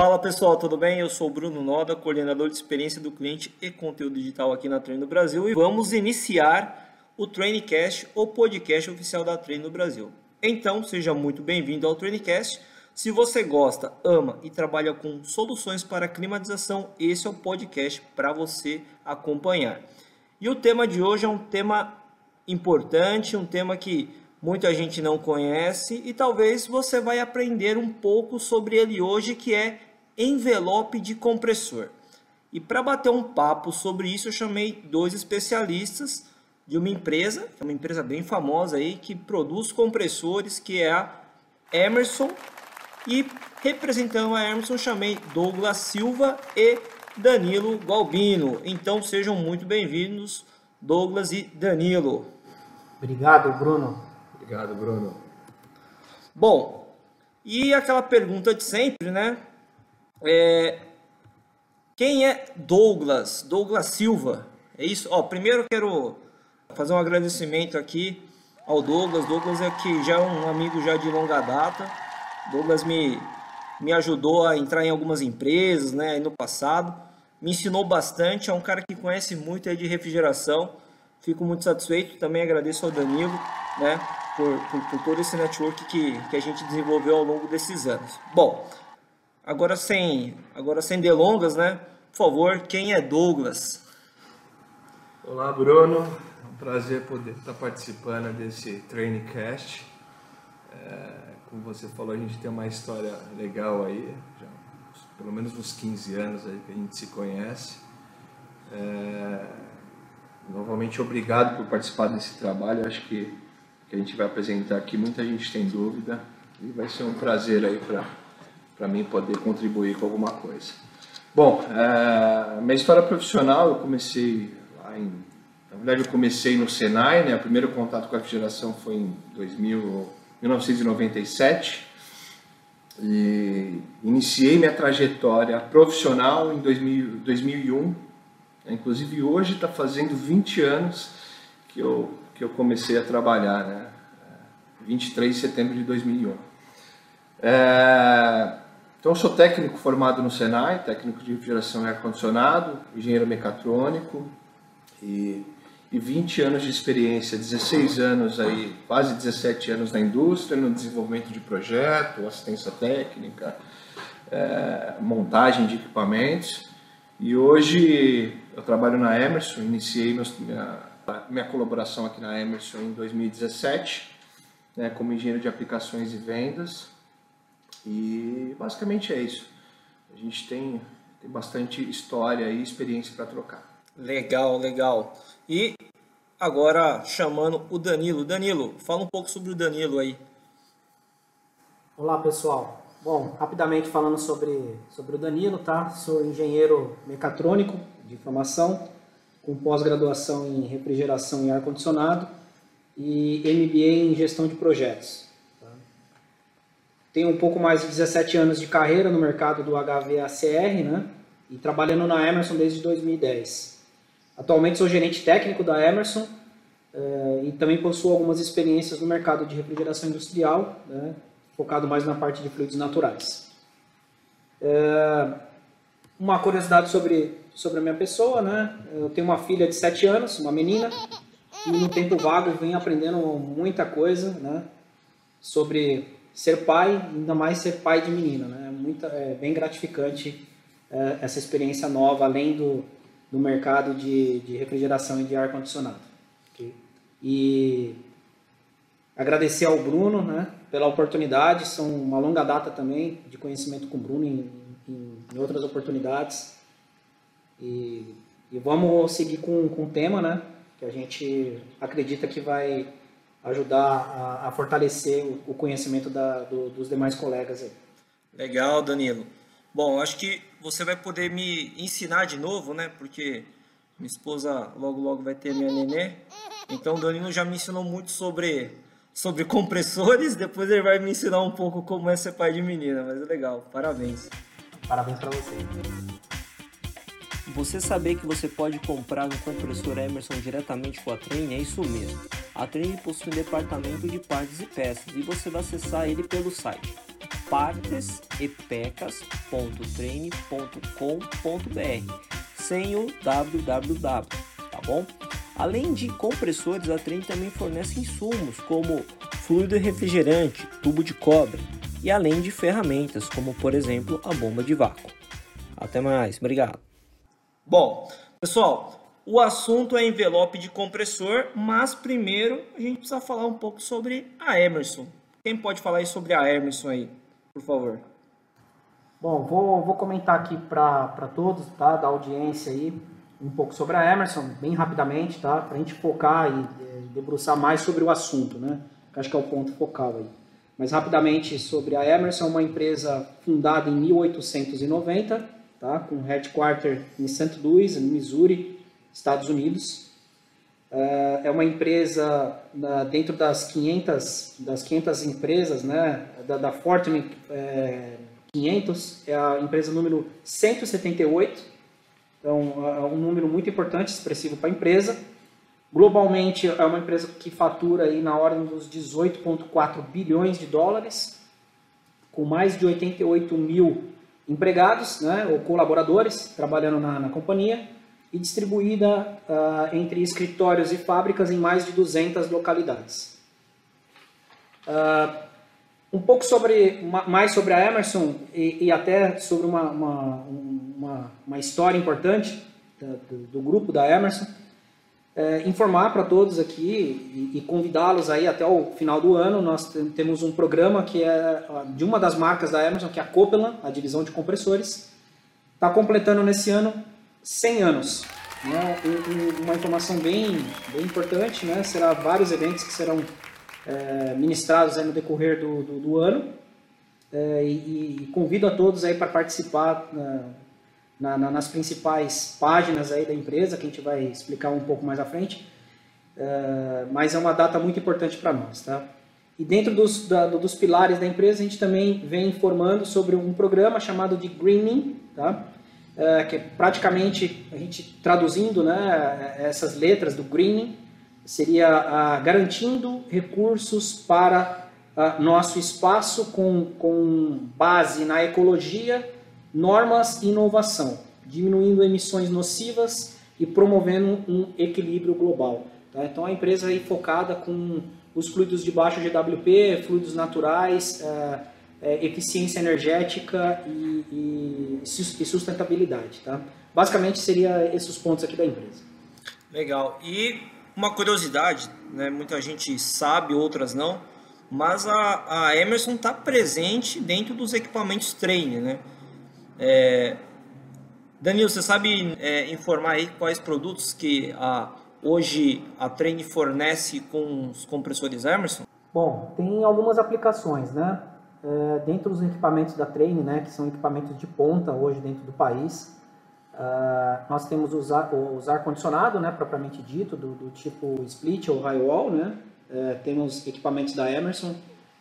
Fala pessoal, tudo bem? Eu sou o Bruno Noda, coordenador de experiência do cliente e conteúdo digital aqui na Treino Brasil e vamos iniciar o Trainingcast, o podcast oficial da Treino Brasil. Então, seja muito bem-vindo ao Trainingcast. Se você gosta, ama e trabalha com soluções para climatização, esse é o podcast para você acompanhar. E o tema de hoje é um tema importante, um tema que muita gente não conhece e talvez você vai aprender um pouco sobre ele hoje, que é envelope de compressor. E para bater um papo sobre isso, eu chamei dois especialistas de uma empresa, que é uma empresa bem famosa aí, que produz compressores, que é a Emerson. E representando a Emerson, chamei Douglas Silva e Danilo Galbino. Então sejam muito bem-vindos, Douglas e Danilo. Obrigado, Bruno. Obrigado, Bruno. Bom, e aquela pergunta de sempre, né? É, quem é Douglas? Douglas Silva. É isso? Ó, primeiro quero fazer um agradecimento aqui ao Douglas. Douglas é que já é um amigo já de longa data. Douglas me, me ajudou a entrar em algumas empresas, né, no passado. Me ensinou bastante, é um cara que conhece muito de refrigeração. Fico muito satisfeito. Também agradeço ao Danilo, né, por, por, por, todo esse network que, que a gente desenvolveu ao longo desses anos. Bom, agora sem, agora sem delongas, né? Por favor, quem é Douglas? Olá, Bruno. É um prazer poder estar participando desse Trainingcast. É, como você falou, a gente tem uma história legal aí, já pelo menos uns 15 anos aí que a gente se conhece. É, novamente, obrigado por participar desse trabalho. Acho que que a gente vai apresentar aqui, muita gente tem dúvida e vai ser um prazer aí para mim poder contribuir com alguma coisa. Bom, é, minha história profissional, eu comecei lá em. Na verdade, eu comecei no Senai, né? O primeiro contato com a refrigeração foi em 2000, 1997 e iniciei minha trajetória profissional em 2000, 2001. Inclusive, hoje está fazendo 20 anos que eu que eu comecei a trabalhar, né? 23 de setembro de 2001. É, então, eu sou técnico formado no Senai, técnico de refrigeração e ar-condicionado, engenheiro mecatrônico e, e 20 anos de experiência, 16 anos aí, quase 17 anos na indústria, no desenvolvimento de projeto, assistência técnica, é, montagem de equipamentos. E hoje eu trabalho na Emerson, iniciei meus, minha, minha colaboração aqui na Emerson em 2017, né, como engenheiro de aplicações e vendas. E basicamente é isso. A gente tem, tem bastante história e experiência para trocar. Legal, legal. E agora chamando o Danilo. Danilo, fala um pouco sobre o Danilo aí. Olá pessoal. Bom, rapidamente falando sobre, sobre o Danilo, tá? Sou engenheiro mecatrônico de formação com pós-graduação em refrigeração e ar-condicionado e MBA em gestão de projetos. Tenho um pouco mais de 17 anos de carreira no mercado do HVACR né? e trabalhando na Emerson desde 2010. Atualmente sou gerente técnico da Emerson eh, e também possuo algumas experiências no mercado de refrigeração industrial, né? focado mais na parte de fluidos naturais. Eh, uma curiosidade sobre sobre a minha pessoa, né? Eu tenho uma filha de 7 anos, uma menina, e no tempo vago vem aprendendo muita coisa, né? Sobre ser pai, ainda mais ser pai de menina, né? Muita, é bem gratificante é, essa experiência nova, além do, do mercado de, de refrigeração e de ar-condicionado. Okay? E agradecer ao Bruno, né? Pela oportunidade, são uma longa data também de conhecimento com o Bruno em, em, em outras oportunidades. E, e vamos seguir com, com o tema, né? Que a gente acredita que vai ajudar a, a fortalecer o, o conhecimento da, do, dos demais colegas aí. Legal, Danilo. Bom, acho que você vai poder me ensinar de novo, né? Porque minha esposa logo logo vai ter minha nenê. Então o Danilo já me ensinou muito sobre sobre compressores, depois ele vai me ensinar um pouco como é ser pai de menina, mas é legal. Parabéns. Parabéns para você. Você saber que você pode comprar um compressor Emerson diretamente com a Trem é isso mesmo. A Trem possui um departamento de partes e peças e você vai acessar ele pelo site partesepecas.treine.com.br sem o www, tá bom? Além de compressores, a Trem também fornece insumos como fluido refrigerante, tubo de cobre e além de ferramentas como, por exemplo, a bomba de vácuo. Até mais, obrigado. Bom, pessoal, o assunto é envelope de compressor, mas primeiro a gente precisa falar um pouco sobre a Emerson. Quem pode falar sobre a Emerson aí, por favor? Bom, vou, vou comentar aqui para todos, tá, da audiência aí, um pouco sobre a Emerson, bem rapidamente, tá, para a gente focar e, e debruçar mais sobre o assunto, né, que acho que é o ponto focal aí. Mas rapidamente sobre a Emerson, uma empresa fundada em 1890, tá, com headquarter em St. Louis, no Missouri, Estados Unidos. É, é uma empresa dentro das 500, das 500 empresas né, da, da Fortune é, 500, é a empresa número 178, então é um número muito importante, expressivo para a empresa. Globalmente é uma empresa que fatura aí na ordem dos 18,4 bilhões de dólares, com mais de 88 mil empregados né, ou colaboradores trabalhando na, na companhia e distribuída uh, entre escritórios e fábricas em mais de 200 localidades. Uh, um pouco sobre mais sobre a Emerson e, e até sobre uma, uma, uma, uma história importante do, do, grupo da Emerson. É, informar para todos aqui e, e convidá-los aí até o final do ano. Nós temos um programa que é de uma das marcas da Emerson, que é a Copeland, a divisão de compressores. Está completando nesse ano 100 anos. Né? uma informação bem, bem importante, né? será vários eventos que serão é, ministrados no decorrer do, do, do ano. É, e, e, convido a todos aí para participar na, na, nas principais páginas aí da empresa, que a gente vai explicar um pouco mais à frente. É, mas é uma data muito importante para nós. Tá? E dentro dos, da, dos pilares da empresa, a gente também vem informando sobre um programa chamado de Greening, tá? É, que é praticamente, a gente traduzindo né, essas letras do Greening, seria ah, garantindo recursos para ah, nosso espaço com, com base na ecologia, normas e inovação, diminuindo emissões nocivas e promovendo um equilíbrio global. Tá? Então a empresa aí focada com os fluidos de baixo GWP, fluidos naturais, ah, é, eficiência energética e, e, e sustentabilidade. Tá? Basicamente seria esses os pontos aqui da empresa. Legal. E uma curiosidade, né? muita gente sabe, outras não, mas a, a Emerson está presente dentro dos equipamentos Train, né? É, Danilo, você sabe é, informar aí quais produtos que a, hoje a Train fornece com os compressores Emerson? Bom, tem algumas aplicações, né? É, dentro dos equipamentos da Train, né, que são equipamentos de ponta hoje dentro do país, Uh, nós temos os ar, os ar condicionado, né, propriamente dito, do, do tipo split ou high wall, né. Uh, temos equipamentos da Emerson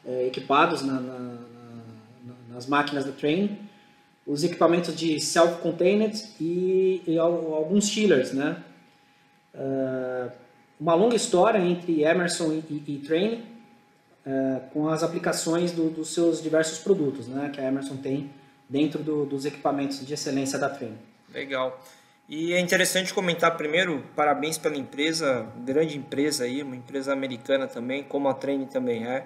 uh, equipados na, na, na, nas máquinas da Train, os equipamentos de self-contained e, e, alguns chillers, né. Eh, uma longa história entre Emerson e, e, e Train com as aplicações do, dos seus diversos produtos, né, que a Emerson tem dentro do, dos equipamentos de excelência da Train. Legal. E é interessante comentar primeiro, parabéns pela empresa, grande empresa aí, uma empresa americana também, como a Treine também é.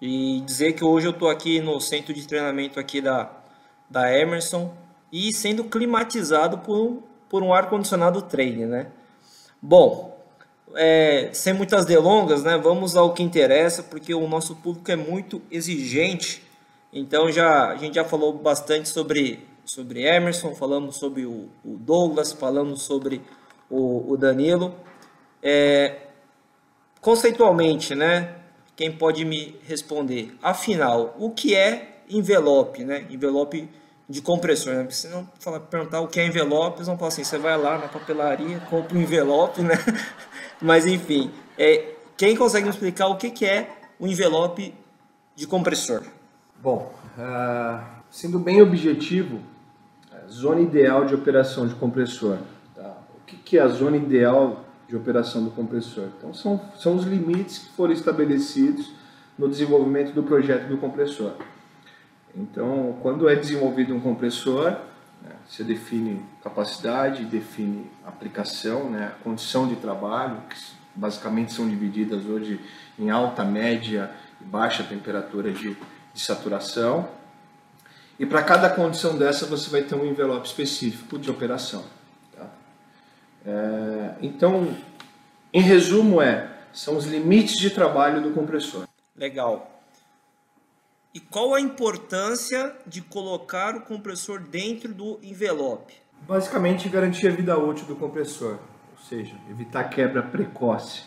E dizer que hoje eu estou aqui no centro de treinamento aqui da, da Emerson e sendo climatizado por, por um ar-condicionado Treine, né? Bom, é, sem muitas delongas, né, vamos ao que interessa, porque o nosso público é muito exigente. Então já a gente já falou bastante sobre sobre Emerson, falamos sobre o, o Douglas, falamos sobre o, o Danilo. É, conceitualmente, né? Quem pode me responder? Afinal, o que é envelope, né? Envelope de compressor, né? Se não falar, perguntar o que é envelope, eles vão falar assim, você vai lá na papelaria, compra um envelope, né? Mas enfim, é, quem consegue me explicar o que, que é o envelope de compressor? Bom, uh, sendo bem objetivo, zona ideal de operação de compressor. Tá? O que, que é a zona ideal de operação do compressor? Então, são, são os limites que foram estabelecidos no desenvolvimento do projeto do compressor. Então, quando é desenvolvido um compressor, você define capacidade, define aplicação, né, condição de trabalho, que basicamente são divididas hoje em alta, média e baixa temperatura de, de saturação. E para cada condição dessa você vai ter um envelope específico de operação. Tá? É, então, em resumo, é são os limites de trabalho do compressor. Legal. E qual a importância de colocar o compressor dentro do envelope? Basicamente, garantir a vida útil do compressor, ou seja, evitar quebra precoce.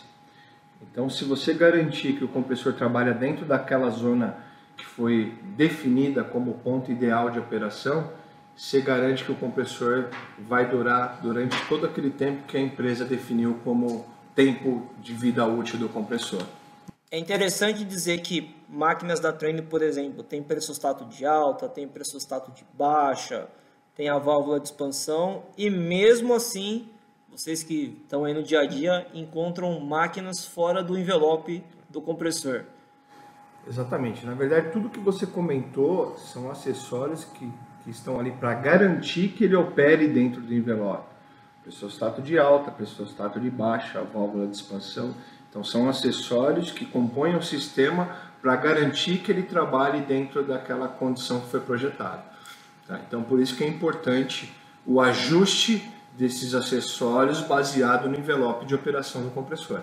Então, se você garantir que o compressor trabalha dentro daquela zona que foi definida como ponto ideal de operação, você garante que o compressor vai durar durante todo aquele tempo que a empresa definiu como tempo de vida útil do compressor. É interessante dizer que máquinas da Trend, por exemplo, tem pressostato de alta, tem pressostato de baixa, tem a válvula de expansão e mesmo assim, vocês que estão aí no dia a dia encontram máquinas fora do envelope do compressor. Exatamente. Na verdade, tudo que você comentou são acessórios que, que estão ali para garantir que ele opere dentro do envelope. Pressostato de alta, pressostato de baixa, válvula de expansão. Então, são acessórios que compõem o sistema para garantir que ele trabalhe dentro daquela condição que foi projetada. Tá? Então, por isso que é importante o ajuste desses acessórios baseado no envelope de operação do compressor.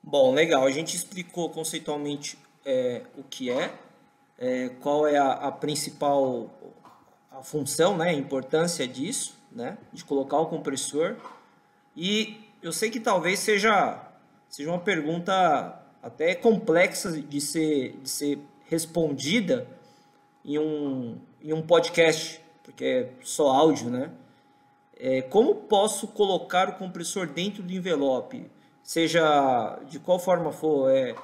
Bom, legal. A gente explicou conceitualmente é, o que é, é qual é a, a, principal a função, né, a importância disso, né, de colocar o compressor. E eu sei que talvez seja seja uma pergunta até complexa de ser, de ser respondida em um, em um podcast, porque é só áudio, né? É, como posso colocar o compressor dentro do envelope? Seja de qual forma for, é,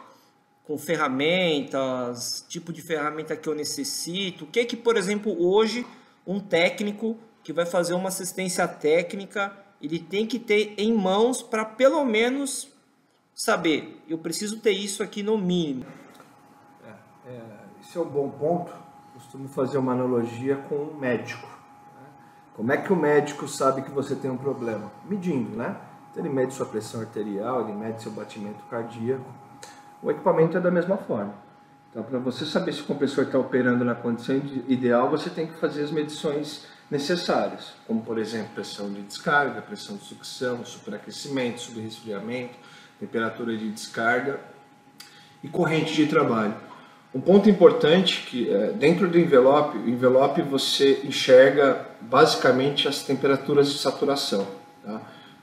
com ferramentas, tipo de ferramenta que eu necessito. O que é que, por exemplo, hoje um técnico que vai fazer uma assistência técnica, ele tem que ter em mãos para pelo menos saber, eu preciso ter isso aqui no mínimo. É, é, esse é um bom ponto. Costumo fazer uma analogia com um médico. Né? Como é que o médico sabe que você tem um problema? Medindo, né? Então, ele mede sua pressão arterial, ele mede seu batimento cardíaco. O equipamento é da mesma forma. Então, para você saber se o compressor está operando na condição ideal, você tem que fazer as medições necessárias, como por exemplo pressão de descarga, pressão de sucção, superaquecimento, subresfriamento, temperatura de descarga e corrente de trabalho. Um ponto importante que é, dentro do envelope, o envelope você enxerga basicamente as temperaturas de saturação, tá?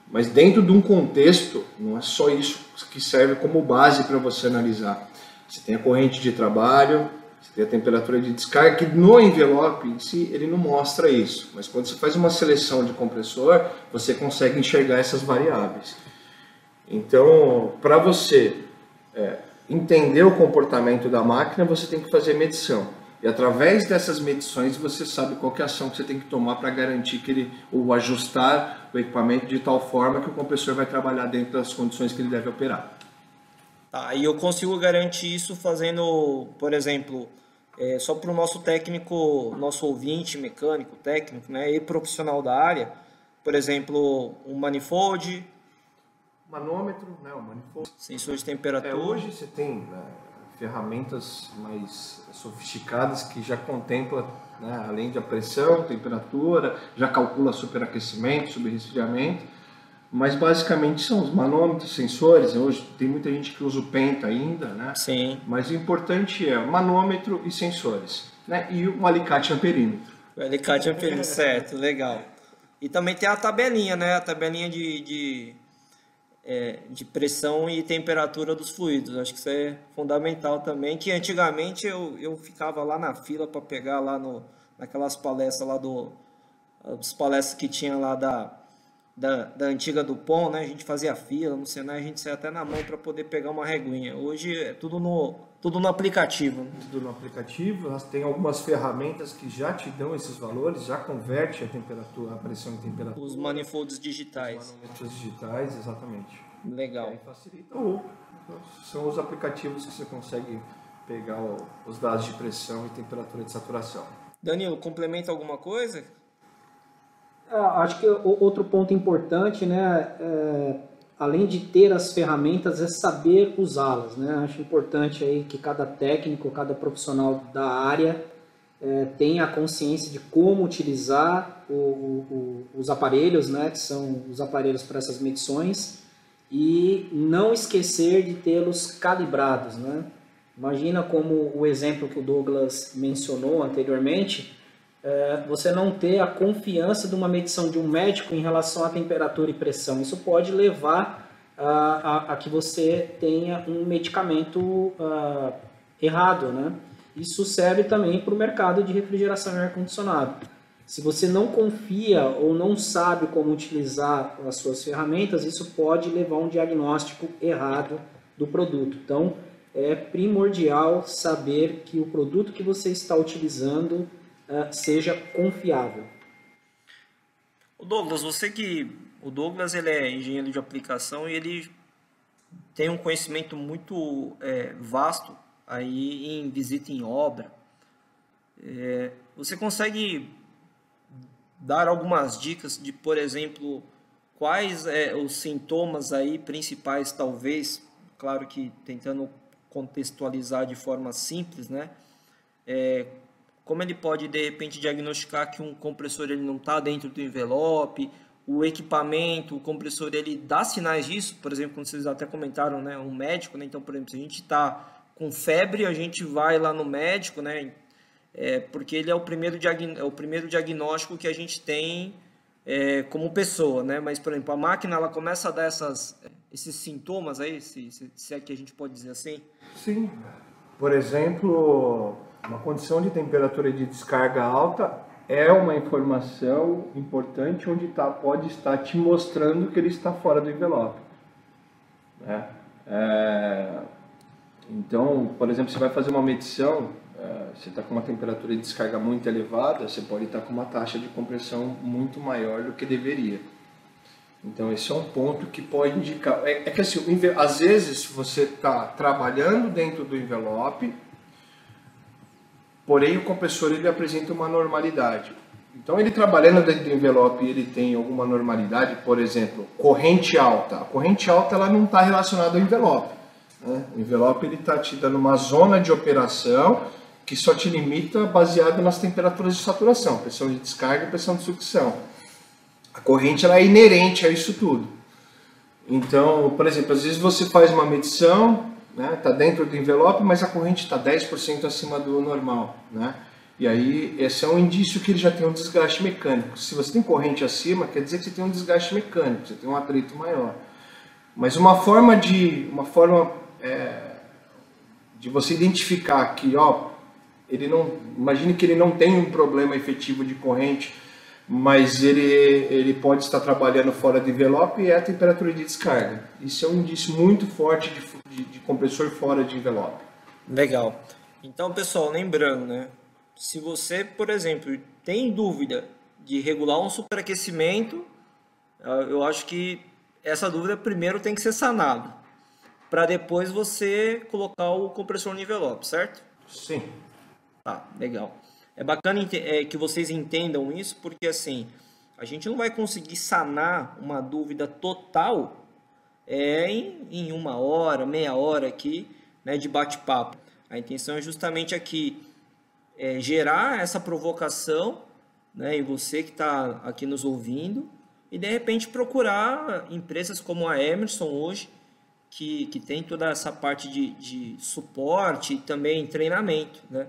mas dentro de um contexto não é só isso que serve como base para você analisar. Você tem a corrente de trabalho, você tem a temperatura de descarga, que no envelope em si ele não mostra isso, mas quando você faz uma seleção de compressor, você consegue enxergar essas variáveis. Então, para você é, entender o comportamento da máquina, você tem que fazer medição. E através dessas medições você sabe qual é a ação que você tem que tomar para garantir que ele ou ajustar o equipamento de tal forma que o compressor vai trabalhar dentro das condições que ele deve operar. Tá, e eu consigo garantir isso fazendo, por exemplo, é, só para o nosso técnico, nosso ouvinte mecânico, técnico, né, e profissional da área, por exemplo, um manifold, manômetro, né, o manifold. Sensor de temperatura. É, hoje você tem né, ferramentas mais sofisticadas que já contempla, né, além da pressão, temperatura, já calcula superaquecimento, subresfriamento, mas basicamente são os manômetros, sensores. Hoje tem muita gente que usa o penta ainda, né? Sim. Mas o importante é manômetro e sensores, né? E um alicate amperímetro. O alicate amperímetro, certo, legal. E também tem a tabelinha, né? A tabelinha de, de é, de pressão e temperatura dos fluidos. Acho que isso é fundamental também, que antigamente eu, eu ficava lá na fila para pegar lá no, naquelas palestras lá do... As palestras que tinha lá da, da, da antiga Dupont, né? A gente fazia fila no Senai, a gente saía até na mão para poder pegar uma reguinha. Hoje é tudo no, tudo no aplicativo. Né? Tudo no aplicativo. Tem algumas ferramentas que já te dão esses valores, já converte a temperatura, a pressão em temperatura. Os manifolds digitais. Os manifolds digitais, exatamente. Legal. E facilita. Ou são os aplicativos que você consegue pegar os dados de pressão e temperatura de saturação. Danilo, complementa alguma coisa? É, acho que outro ponto importante, né, é, além de ter as ferramentas, é saber usá-las. Né? Acho importante aí que cada técnico, cada profissional da área é, tenha a consciência de como utilizar o, o, os aparelhos, né, que são os aparelhos para essas medições, e não esquecer de tê-los calibrados. Né? Imagina como o exemplo que o Douglas mencionou anteriormente, é, você não ter a confiança de uma medição de um médico em relação à temperatura e pressão. Isso pode levar a, a, a que você tenha um medicamento a, errado, né? Isso serve também para o mercado de refrigeração e ar-condicionado. Se você não confia ou não sabe como utilizar as suas ferramentas, isso pode levar a um diagnóstico errado do produto. Então, é primordial saber que o produto que você está utilizando uh, seja confiável. O Douglas, você que o Douglas ele é engenheiro de aplicação e ele tem um conhecimento muito é, vasto aí em visita em obra. É, você consegue dar algumas dicas de, por exemplo, quais é, os sintomas aí principais, talvez, claro que tentando contextualizar de forma simples, né? É, como ele pode de repente diagnosticar que um compressor ele não está dentro do envelope, o equipamento, o compressor ele dá sinais disso, por exemplo, quando vocês até comentaram, né, um médico, né, então por exemplo, se a gente está com febre, a gente vai lá no médico, né, é, porque ele é o primeiro, é o primeiro diagnóstico que a gente tem é, como pessoa, né, mas por exemplo, a máquina ela começa a dar essas, esses sintomas aí, se, se, se é que a gente pode dizer assim? Sim, por exemplo, uma condição de temperatura de descarga alta é uma informação importante onde tá, pode estar te mostrando que ele está fora do envelope. Né? É, então, por exemplo, você vai fazer uma medição, é, você está com uma temperatura de descarga muito elevada, você pode estar com uma taxa de compressão muito maior do que deveria. Então, esse é um ponto que pode indicar. É, é que assim, às vezes você está trabalhando dentro do envelope porém o compressor ele apresenta uma normalidade. Então ele trabalhando dentro do envelope ele tem alguma normalidade, por exemplo, corrente alta. A corrente alta ela não está relacionada ao envelope. Né? O envelope ele está te dando uma zona de operação que só te limita baseado nas temperaturas de saturação, pressão de descarga e pressão de sucção. A corrente ela é inerente a isso tudo. Então, por exemplo, às vezes você faz uma medição, está né? Tá dentro do envelope, mas a corrente está 10% acima do normal. Né? E aí, esse é um indício que ele já tem um desgaste mecânico. Se você tem corrente acima, quer dizer que você tem um desgaste mecânico, você tem um atrito maior. Mas uma forma de, uma forma é, de você identificar que, ó, ele não, imagine que ele não tem um problema efetivo de corrente, mas ele, ele pode estar trabalhando fora do envelope e é a temperatura de descarga. Isso é um indício muito forte de, de, de compressor fora de envelope. Legal. Então, pessoal, lembrando, né? Se você, por exemplo, tem dúvida de regular um superaquecimento, eu acho que essa dúvida primeiro tem que ser sanada, para depois você colocar o compressor no envelope, certo? Sim. Tá, legal. É bacana é, que vocês entendam isso, porque assim, a gente não vai conseguir sanar uma dúvida total é, em, em uma hora, meia hora aqui né, de bate-papo. A intenção é justamente aqui é, gerar essa provocação né, em você que está aqui nos ouvindo e de repente procurar empresas como a Emerson hoje, que, que tem toda essa parte de, de suporte e também treinamento. Né?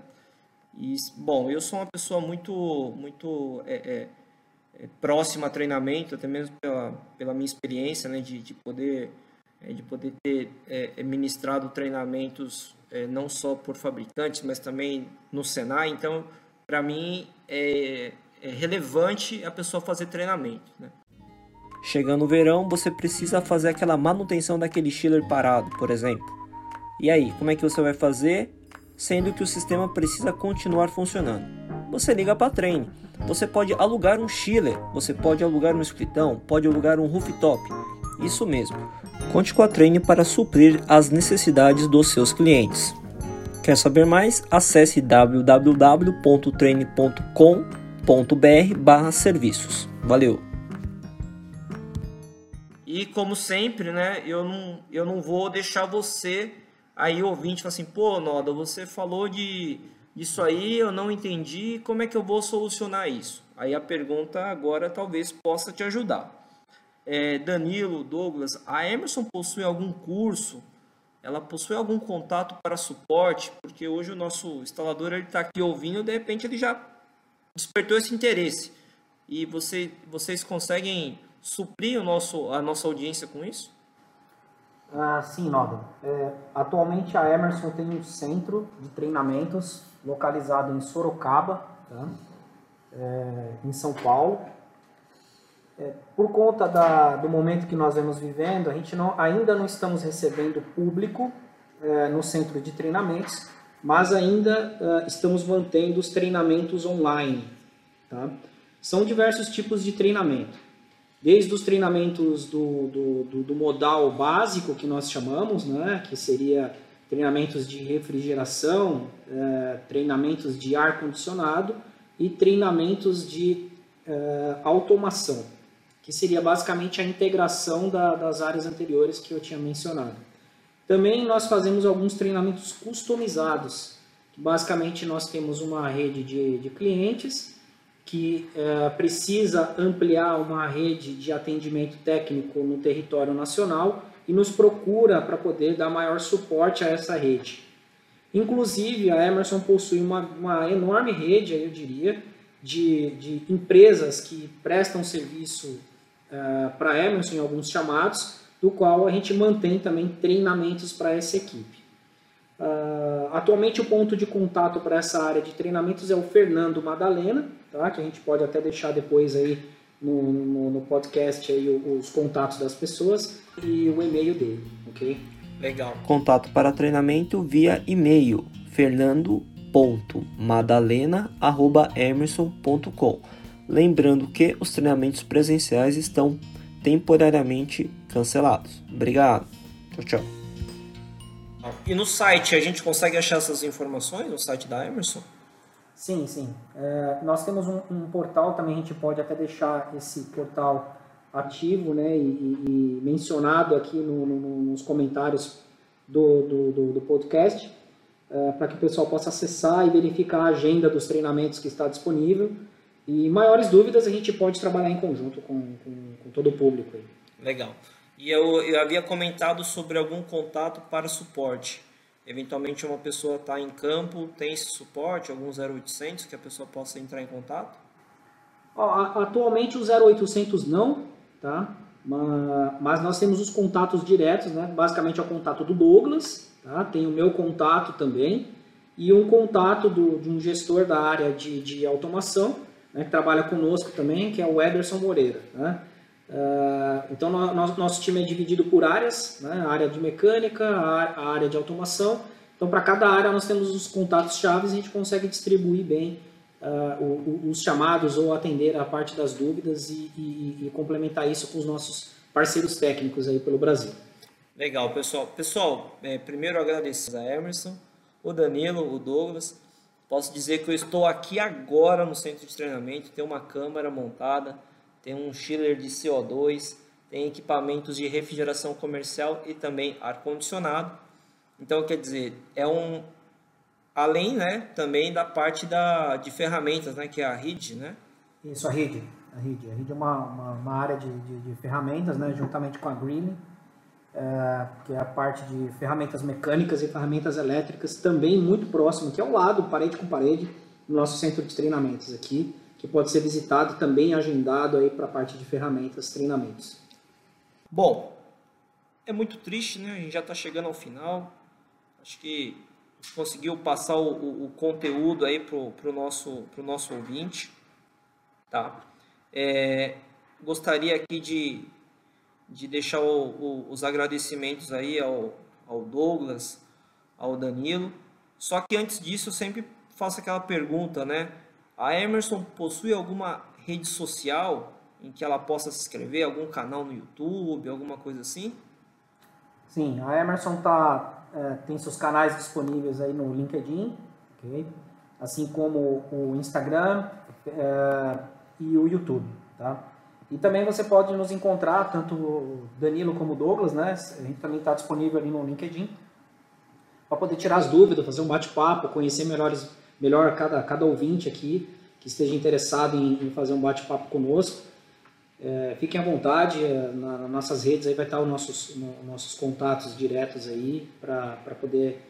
E, bom, eu sou uma pessoa muito, muito é, é, é, próxima a treinamento, até mesmo pela, pela minha experiência, né, de, de poder é, de poder ter é, ministrado treinamentos é, não só por fabricantes, mas também no Senai. Então, para mim é, é, relevante a pessoa fazer treinamento. Né? Chegando o verão, você precisa fazer aquela manutenção daquele chiller parado, por exemplo. E aí, como é que você vai fazer? Sendo que o sistema precisa continuar funcionando. Você liga para a Train. Você pode alugar um chiller, você pode alugar um escritão, pode alugar um rooftop. Isso mesmo. Conte com a Train para suprir as necessidades dos seus clientes. Quer saber mais? Acesse www.treine.com.br/serviços. Valeu! E como sempre, né, eu não, eu não vou deixar você aí ouvinte falar assim, pô, Noda, você falou de isso aí, eu não entendi, como é que eu vou solucionar isso? Aí a pergunta agora talvez possa te ajudar. É, Danilo, Douglas, a Emerson possui algum curso ela possui algum contato para suporte, porque hoje o nosso instalador ele está aqui ouvindo, de repente ele já despertou esse interesse. E você, vocês conseguem suprir o nosso, a nossa audiência com isso? Ah, sim, Noda. É, atualmente a Emerson tem um centro de treinamentos localizado em Sorocaba, tá? é, em São Paulo. É, por conta da, do momento que nós vemos vivendo, a gente não, ainda não estamos recebendo público é, no centro de treinamentos, mas ainda é, estamos mantendo os treinamentos online. Tá? São diversos tipos de treinamento, desde os treinamentos do, do, do, do modal básico, que nós chamamos, né, que seria treinamentos de refrigeração, é, treinamentos de ar-condicionado e treinamentos de é, automação que seria basicamente a integração da, das áreas anteriores que eu tinha mencionado. Também nós fazemos alguns treinamentos customizados, basicamente nós temos uma rede de, de clientes que é, precisa ampliar uma rede de atendimento técnico no território nacional e nos procura para poder dar maior suporte a essa rede. Inclusive, a Emerson possui uma, uma enorme rede, eu diria, de, de empresas que prestam serviço uh, para Emerson em alguns chamados, do qual a gente mantém também treinamentos para essa equipe. Uh, atualmente o ponto de contato para essa área de treinamentos é o Fernando Madalena, tá? que a gente pode até deixar depois aí no, no, no podcast aí os contatos das pessoas e o e-mail dele, ok? Legal. Contato para treinamento via e-mail fernando.madalena.emerson.com Lembrando que os treinamentos presenciais estão temporariamente cancelados. Obrigado. Tchau, tchau. E no site, a gente consegue achar essas informações no site da Emerson? Sim, sim. É, nós temos um, um, portal, também a gente pode até deixar esse portal ativo né, e, e mencionado aqui no, no, nos comentários do, do, do, do podcast, é, para que o pessoal possa acessar e verificar a agenda dos treinamentos que está disponível e maiores dúvidas a gente pode trabalhar em conjunto com, com, com todo o público. Aí. Legal. E eu, eu havia comentado sobre algum contato para suporte. Eventualmente uma pessoa está em campo, tem esse suporte, algum 0800 que a pessoa possa entrar em contato? atualmente o 0800 não, tá? Mas nós temos os contatos diretos, né? Basicamente é o contato do Douglas, tá? Tem o meu contato também e um contato do, de um gestor da área de, de automação né, que trabalha conosco também, que é o Ederson Moreira. Né? Uh, então, nosso time é dividido por áreas, né? a área de mecânica, a, área de automação. Então, para cada área, nós temos os contatos chaves e a gente consegue distribuir bem uh, os chamados ou atender a parte das dúvidas e, e, e complementar isso com os nossos parceiros técnicos aí pelo Brasil. Legal, pessoal. Pessoal, é, primeiro agradecer a Emerson, o Danilo, o Douglas Posso dizer que eu estou aqui agora no centro de treinamento, tem uma câmara montada, tem um chiller de CO2, tem equipamentos de refrigeração comercial e também ar-condicionado. Então, quer dizer, é um... Além, né, também da parte da, de ferramentas, né, que é a RID, né? Isso, a RID. A RID, a RID é uma, uma, uma área de, de, de, ferramentas, né, juntamente com a Green é, que é a parte de ferramentas mecânicas e ferramentas elétricas, também muito próximo, que é ao lado, parede com parede, no nosso centro de treinamentos aqui, que pode ser visitado e também agendado aí para a parte de ferramentas, treinamentos. Bom, é muito triste, né? A gente já está chegando ao final. Acho que conseguiu passar o, o, o conteúdo aí pro, pro nosso pro nosso ouvinte, tá? É, gostaria aqui de de deixar o, o, os agradecimentos aí ao, ao Douglas, ao Danilo. Só que antes disso eu sempre faço aquela pergunta, né? A Emerson possui alguma rede social em que ela possa se inscrever, algum canal no YouTube, alguma coisa assim? Sim, a Emerson está é, tem seus canais disponíveis aí no LinkedIn, ok? assim como o Instagram é, e o YouTube. Tá? E também você pode nos encontrar, tanto o Danilo como o Douglas, né? a gente também está disponível ali no LinkedIn, para poder tirar as dúvidas, fazer um bate-papo, conhecer melhores, melhor cada, cada ouvinte aqui que esteja interessado em, em fazer um bate-papo conosco. É, fiquem à vontade, é, na, nas nossas redes aí vai estar os nossos, no, nossos contatos diretos aí para poder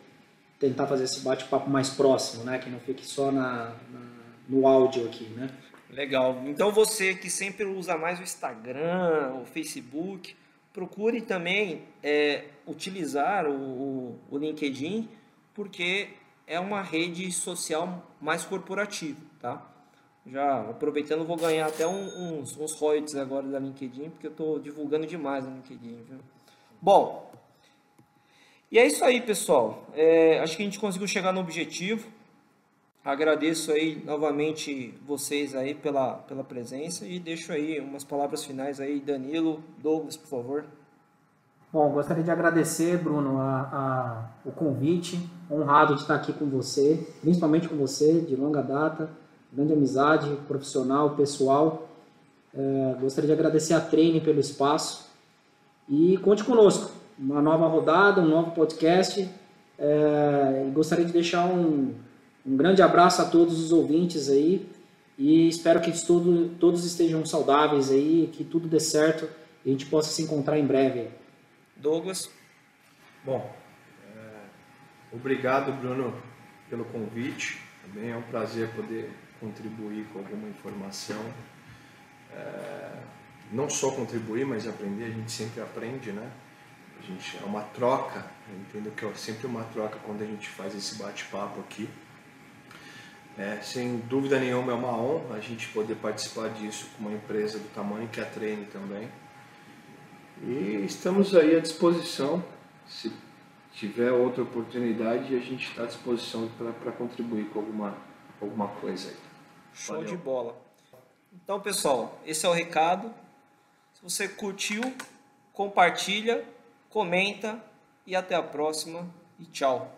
tentar fazer esse bate-papo mais próximo, né? Que não fique só na, na, no áudio aqui, né? Legal. Então você que sempre usa mais o Instagram, o Facebook, procure também é, utilizar o, o, o LinkedIn, porque é uma rede social mais corporativa, tá? Já aproveitando, vou ganhar até um, uns, uns royalties agora da LinkedIn, porque eu estou divulgando demais no LinkedIn. Viu? Bom, e é isso aí, pessoal. É, acho que a gente conseguiu chegar no objetivo. Agradeço aí novamente vocês aí pela, pela presença e deixo aí umas palavras finais aí, Danilo, Douglas, por favor. Bom, gostaria de agradecer, Bruno, a, a, o convite, honrado de estar aqui com você, principalmente com você, de longa data grande amizade profissional, pessoal. É, gostaria de agradecer a Treine pelo espaço e conte conosco. Uma nova rodada, um novo podcast. É, e gostaria de deixar um, um grande abraço a todos os ouvintes aí e espero que tudo, todos estejam saudáveis aí, que tudo dê certo e a gente possa se encontrar em breve. Douglas. Bom, é, obrigado Bruno pelo convite. Também é um prazer poder contribuir com alguma informação. É, não só contribuir, mas aprender, a gente sempre aprende, né? A gente, é uma troca, eu entendo que é sempre uma troca quando a gente faz esse bate-papo aqui. É, sem dúvida nenhuma é uma honra a gente poder participar disso com uma empresa do tamanho que a Treine também. E estamos aí à disposição, se tiver outra oportunidade, a gente está à disposição para contribuir com alguma, alguma coisa aí. Show Valeu. de bola. Então, pessoal, esse é o recado. Se você curtiu, compartilha, comenta e até a próxima e tchau.